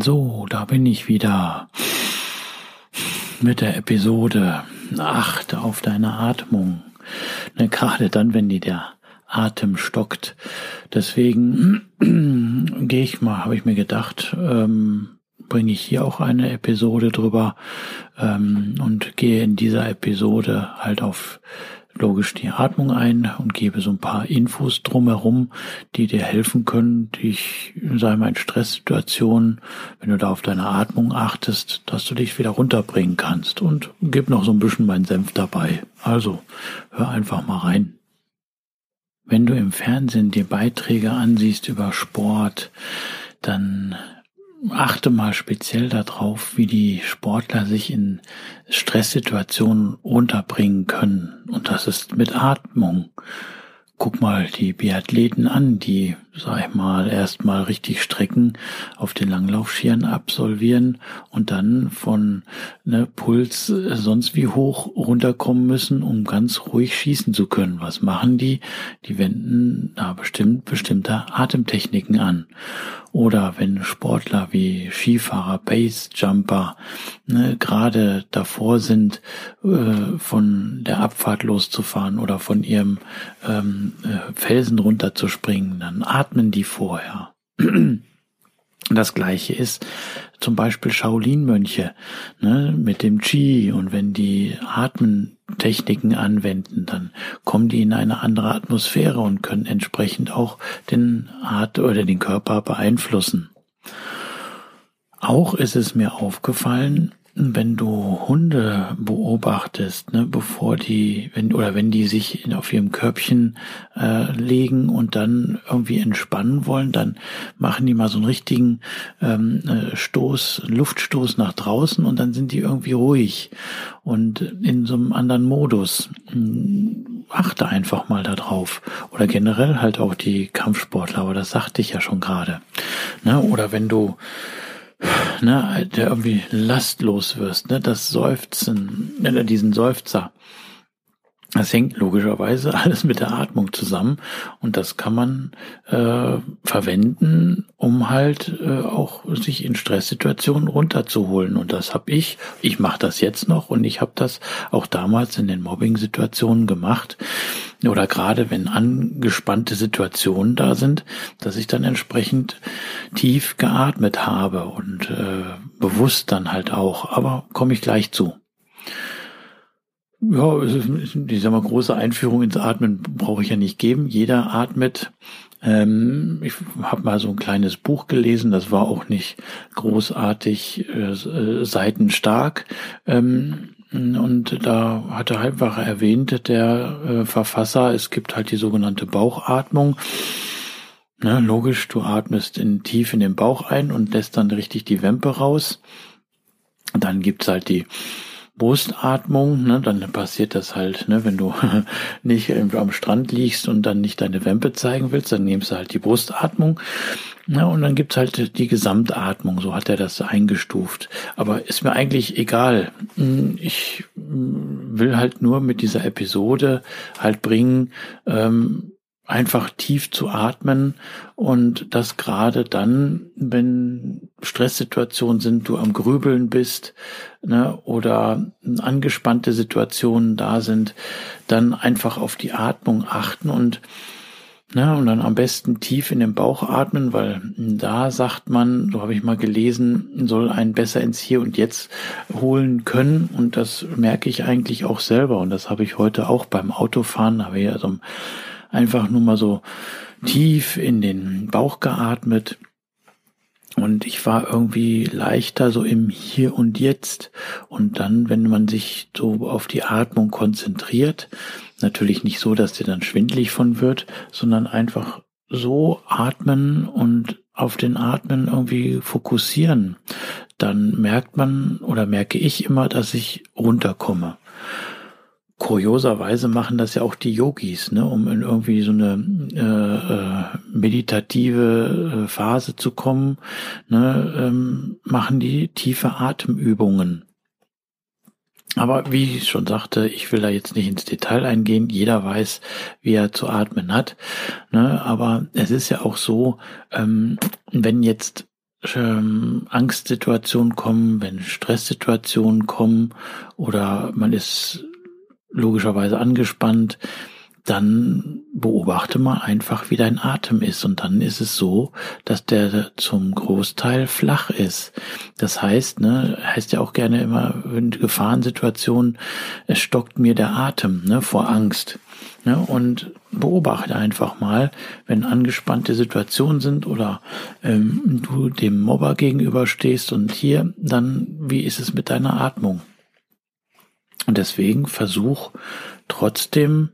So, da bin ich wieder mit der Episode. Achte auf deine Atmung. Ne, gerade dann, wenn dir der Atem stockt. Deswegen gehe ich mal, habe ich mir gedacht, ähm, bringe ich hier auch eine Episode drüber ähm, und gehe in dieser Episode halt auf logisch die Atmung ein und gebe so ein paar Infos drumherum, die dir helfen können, dich, sei mal in Stresssituationen, wenn du da auf deine Atmung achtest, dass du dich wieder runterbringen kannst und gib noch so ein bisschen mein Senf dabei. Also, hör einfach mal rein. Wenn du im Fernsehen dir Beiträge ansiehst über Sport, dann achte mal speziell darauf, wie die Sportler sich in Stresssituationen unterbringen können. Und das ist mit Atmung. Guck mal die Biathleten an, die, sag ich mal, erstmal richtig Strecken auf den Langlaufschieren absolvieren und dann von ne, Puls äh, sonst wie hoch runterkommen müssen, um ganz ruhig schießen zu können. Was machen die? Die wenden da bestimmt bestimmte Atemtechniken an. Oder wenn Sportler wie Skifahrer, Basejumper ne, gerade davor sind, äh, von der Abfahrt loszufahren oder von ihrem ähm, äh, Felsen runterzuspringen, dann atmen die vorher. Das gleiche ist zum Beispiel Shaolin-Mönche ne, mit dem Qi und wenn die Atmentechniken anwenden, dann kommen die in eine andere Atmosphäre und können entsprechend auch den At oder den Körper beeinflussen. Auch ist es mir aufgefallen, wenn du Hunde beobachtest, ne, bevor die, wenn oder wenn die sich auf ihrem Körbchen äh, legen und dann irgendwie entspannen wollen, dann machen die mal so einen richtigen ähm, äh, Stoß, Luftstoß nach draußen und dann sind die irgendwie ruhig und in so einem anderen Modus. Hm, achte einfach mal darauf. Oder generell halt auch die Kampfsportler, aber das sagte ich ja schon gerade. Ne? Oder wenn du ne, der irgendwie lastlos wirst, ne, das Seufzen, ne, diesen Seufzer. Das hängt logischerweise alles mit der Atmung zusammen und das kann man äh, verwenden, um halt äh, auch sich in Stresssituationen runterzuholen. Und das habe ich, ich mache das jetzt noch und ich habe das auch damals in den Mobbing-Situationen gemacht oder gerade wenn angespannte Situationen da sind, dass ich dann entsprechend tief geatmet habe und äh, bewusst dann halt auch. Aber komme ich gleich zu. Ja, ich sag mal, große Einführung ins Atmen brauche ich ja nicht geben. Jeder atmet. Ähm, ich habe mal so ein kleines Buch gelesen, das war auch nicht großartig äh, äh seitenstark. Ähm, und da hatte einfach erwähnt der äh, Verfasser, es gibt halt die sogenannte Bauchatmung. Ne, logisch, du atmest in, tief in den Bauch ein und lässt dann richtig die Wempe raus. Dann gibt's halt die Brustatmung, ne, dann passiert das halt, ne, wenn du nicht am Strand liegst und dann nicht deine Wempe zeigen willst, dann nimmst du halt die Brustatmung. Ja, und dann gibt's halt die Gesamtatmung, so hat er das eingestuft. Aber ist mir eigentlich egal. Ich will halt nur mit dieser Episode halt bringen, ähm, einfach tief zu atmen und das gerade dann, wenn Stresssituationen sind, du am Grübeln bist ne, oder angespannte Situationen da sind, dann einfach auf die Atmung achten und Ne, und dann am besten tief in den Bauch atmen, weil da sagt man, so habe ich mal gelesen, soll einen besser ins Hier und Jetzt holen können. Und das merke ich eigentlich auch selber. Und das habe ich heute auch beim Autofahren, habe ich also einfach nur mal so tief in den Bauch geatmet. Und ich war irgendwie leichter so im Hier und Jetzt. Und dann, wenn man sich so auf die Atmung konzentriert, Natürlich nicht so, dass dir dann schwindlig von wird, sondern einfach so atmen und auf den Atmen irgendwie fokussieren. Dann merkt man oder merke ich immer, dass ich runterkomme. Kurioserweise machen das ja auch die Yogis, ne, um in irgendwie so eine äh, äh, meditative äh, Phase zu kommen, ne, ähm, machen die tiefe Atemübungen. Aber wie ich schon sagte, ich will da jetzt nicht ins Detail eingehen. Jeder weiß, wie er zu atmen hat. Ne? Aber es ist ja auch so, ähm, wenn jetzt ähm, Angstsituationen kommen, wenn Stresssituationen kommen oder man ist logischerweise angespannt, dann beobachte mal einfach, wie dein Atem ist. Und dann ist es so, dass der zum Großteil flach ist. Das heißt, ne, heißt ja auch gerne immer in Gefahrensituationen, es stockt mir der Atem, ne, vor Angst. Ne, und beobachte einfach mal, wenn angespannte Situationen sind oder ähm, du dem Mobber gegenüberstehst und hier, dann, wie ist es mit deiner Atmung? Und deswegen versuch trotzdem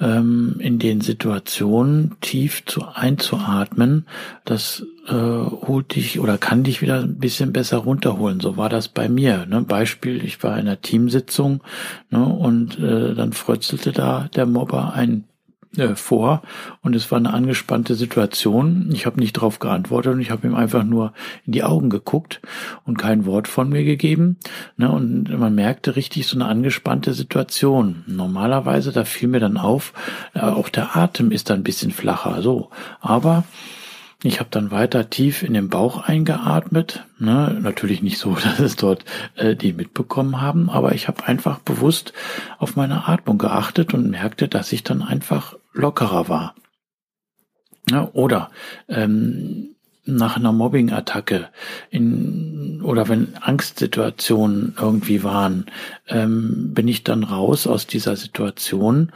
ähm, in den Situationen tief zu einzuatmen, das äh, holt dich oder kann dich wieder ein bisschen besser runterholen. So war das bei mir. Ne? Beispiel, ich war in einer Teamsitzung ne, und äh, dann frötzelte da der Mobber ein äh, vor und es war eine angespannte Situation. Ich habe nicht darauf geantwortet und ich habe ihm einfach nur in die Augen geguckt und kein Wort von mir gegeben. Ne, und man merkte richtig so eine angespannte Situation. Normalerweise, da fiel mir dann auf, äh, auch der Atem ist dann ein bisschen flacher. So, aber ich habe dann weiter tief in den Bauch eingeatmet. Ne? Natürlich nicht so, dass es dort äh, die mitbekommen haben, aber ich habe einfach bewusst auf meine Atmung geachtet und merkte, dass ich dann einfach lockerer war. Ja, oder ähm, nach einer Mobbing-Attacke in, oder wenn Angstsituationen irgendwie waren, ähm, bin ich dann raus aus dieser Situation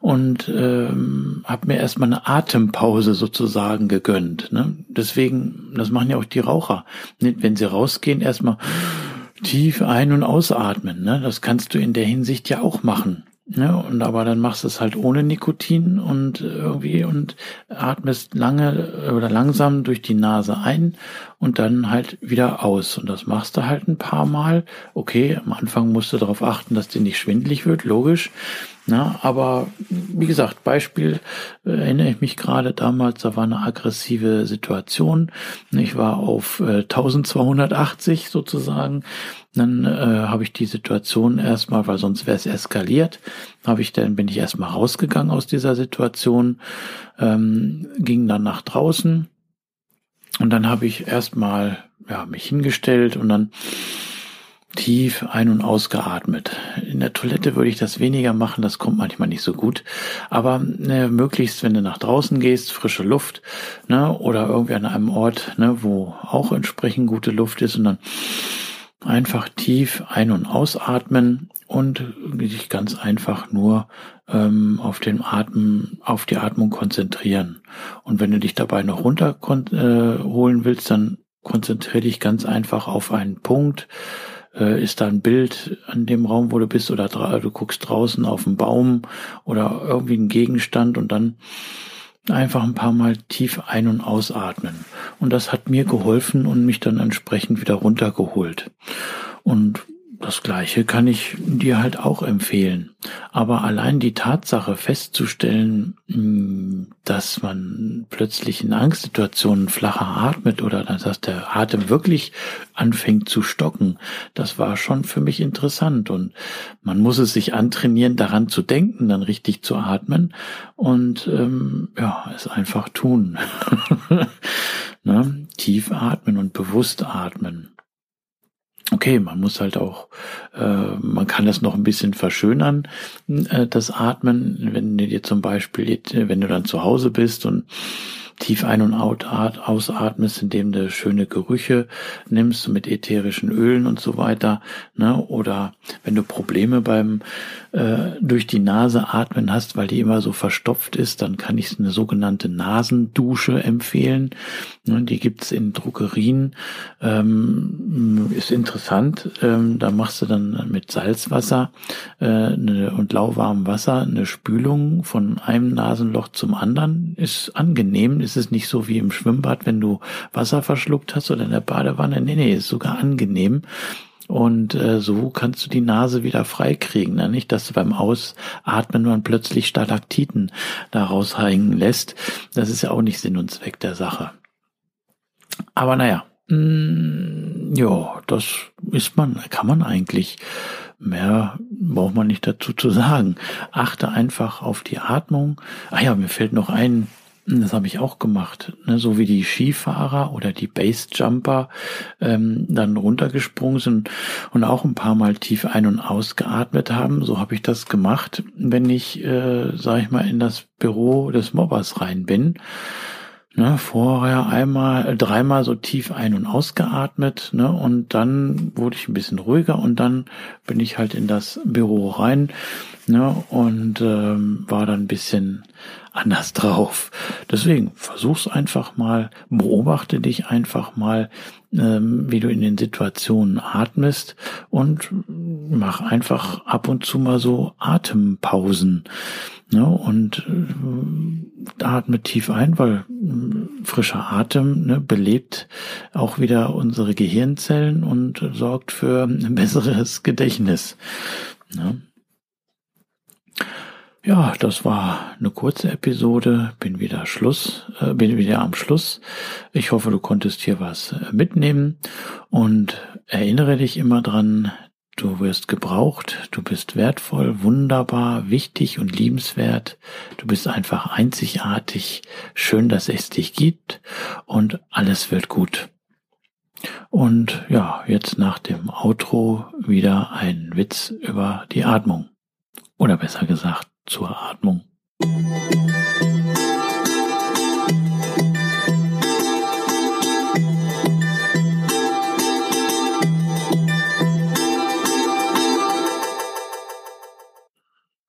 und ähm, habe mir erstmal eine Atempause sozusagen gegönnt. Ne? Deswegen, das machen ja auch die Raucher. Wenn sie rausgehen, erstmal tief ein- und ausatmen. Ne? Das kannst du in der Hinsicht ja auch machen. Ne? Und aber dann machst du es halt ohne Nikotin und irgendwie und atmest lange oder langsam durch die Nase ein und dann halt wieder aus. Und das machst du halt ein paar Mal. Okay, am Anfang musst du darauf achten, dass dir nicht schwindlig wird, logisch. Na, aber wie gesagt, Beispiel äh, erinnere ich mich gerade damals, da war eine aggressive Situation. Ich war auf äh, 1280 sozusagen. Dann äh, habe ich die Situation erstmal, weil sonst wäre es eskaliert, habe ich dann bin ich erstmal rausgegangen aus dieser Situation, ähm, ging dann nach draußen und dann habe ich erstmal ja mich hingestellt und dann tief ein- und ausgeatmet. In der Toilette würde ich das weniger machen, das kommt manchmal nicht so gut. Aber ne, möglichst, wenn du nach draußen gehst, frische Luft, ne, oder irgendwie an einem Ort, ne, wo auch entsprechend gute Luft ist und dann einfach tief ein- und ausatmen und sich ganz einfach nur ähm, auf den Atmen, auf die Atmung konzentrieren. Und wenn du dich dabei noch runterholen äh, willst, dann konzentriere dich ganz einfach auf einen Punkt, äh, ist da ein Bild an dem Raum, wo du bist, oder du guckst draußen auf einen Baum oder irgendwie einen Gegenstand und dann einfach ein paar Mal tief ein- und ausatmen. Und das hat mir geholfen und mich dann entsprechend wieder runtergeholt. Und das Gleiche kann ich dir halt auch empfehlen. Aber allein die Tatsache festzustellen, hm, dass man plötzlich in Angstsituationen flacher atmet oder dass der Atem wirklich anfängt zu stocken, das war schon für mich interessant. Und man muss es sich antrainieren, daran zu denken, dann richtig zu atmen und ähm, ja, es einfach tun. ne? Tief atmen und bewusst atmen. Okay, man muss halt auch, äh, man kann das noch ein bisschen verschönern, äh, das Atmen, wenn du dir zum Beispiel, wenn du dann zu Hause bist und tief ein- und ausatmest, indem du schöne Gerüche nimmst mit ätherischen Ölen und so weiter. Ne? Oder wenn du Probleme beim äh, durch die Nase atmen hast, weil die immer so verstopft ist, dann kann ich eine sogenannte Nasendusche empfehlen. Ne? Die gibt's in Druckerien. Ähm, ist interessant. Ähm, da machst du dann mit Salzwasser äh, eine, und lauwarmem Wasser eine Spülung von einem Nasenloch zum anderen. Ist angenehm ist es nicht so wie im Schwimmbad, wenn du Wasser verschluckt hast oder in der Badewanne. Nee, nee, ist sogar angenehm. Und äh, so kannst du die Nase wieder freikriegen. Ne? Nicht, dass du beim Ausatmen man plötzlich Stalaktiten daraus hängen lässt. Das ist ja auch nicht Sinn und Zweck der Sache. Aber naja, mh, mm, ja, das ist man, kann man eigentlich. Mehr braucht man nicht dazu zu sagen. Achte einfach auf die Atmung. Ah ja, mir fällt noch ein, das habe ich auch gemacht, ne? so wie die Skifahrer oder die Basejumper ähm, dann runtergesprungen sind und auch ein paar Mal tief ein- und ausgeatmet haben. So habe ich das gemacht, wenn ich, äh, sag ich mal, in das Büro des Mobbers rein bin. Ne, vorher einmal, dreimal so tief ein- und ausgeatmet, ne, und dann wurde ich ein bisschen ruhiger und dann bin ich halt in das Büro rein, ne, und ähm, war dann ein bisschen anders drauf. Deswegen versuch's einfach mal, beobachte dich einfach mal, ähm, wie du in den Situationen atmest und mach einfach ab und zu mal so Atempausen. Ne? Und äh, atme tief ein, weil äh, frischer Atem ne, belebt auch wieder unsere Gehirnzellen und sorgt für ein besseres Gedächtnis. Ne? Ja, das war eine kurze Episode. Bin wieder Schluss, äh, bin wieder am Schluss. Ich hoffe, du konntest hier was äh, mitnehmen und erinnere dich immer dran, du wirst gebraucht, du bist wertvoll, wunderbar, wichtig und liebenswert. Du bist einfach einzigartig. Schön, dass es dich gibt und alles wird gut. Und ja, jetzt nach dem Outro wieder ein Witz über die Atmung. Oder besser gesagt, zur Atmung.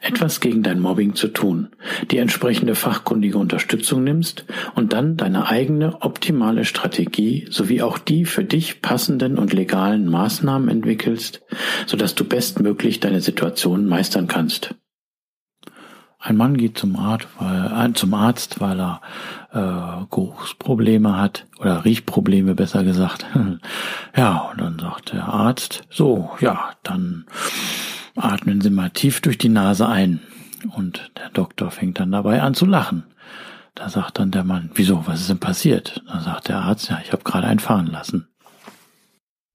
etwas gegen dein Mobbing zu tun, die entsprechende fachkundige Unterstützung nimmst und dann deine eigene optimale Strategie sowie auch die für dich passenden und legalen Maßnahmen entwickelst, sodass du bestmöglich deine Situation meistern kannst. Ein Mann geht zum Arzt, weil, äh, zum Arzt, weil er äh, Geruchsprobleme hat oder Riechprobleme besser gesagt. ja, und dann sagt der Arzt, so, ja, dann atmen Sie mal tief durch die Nase ein. Und der Doktor fängt dann dabei an zu lachen. Da sagt dann der Mann, wieso, was ist denn passiert? Da sagt der Arzt, ja, ich habe gerade einen fahren lassen.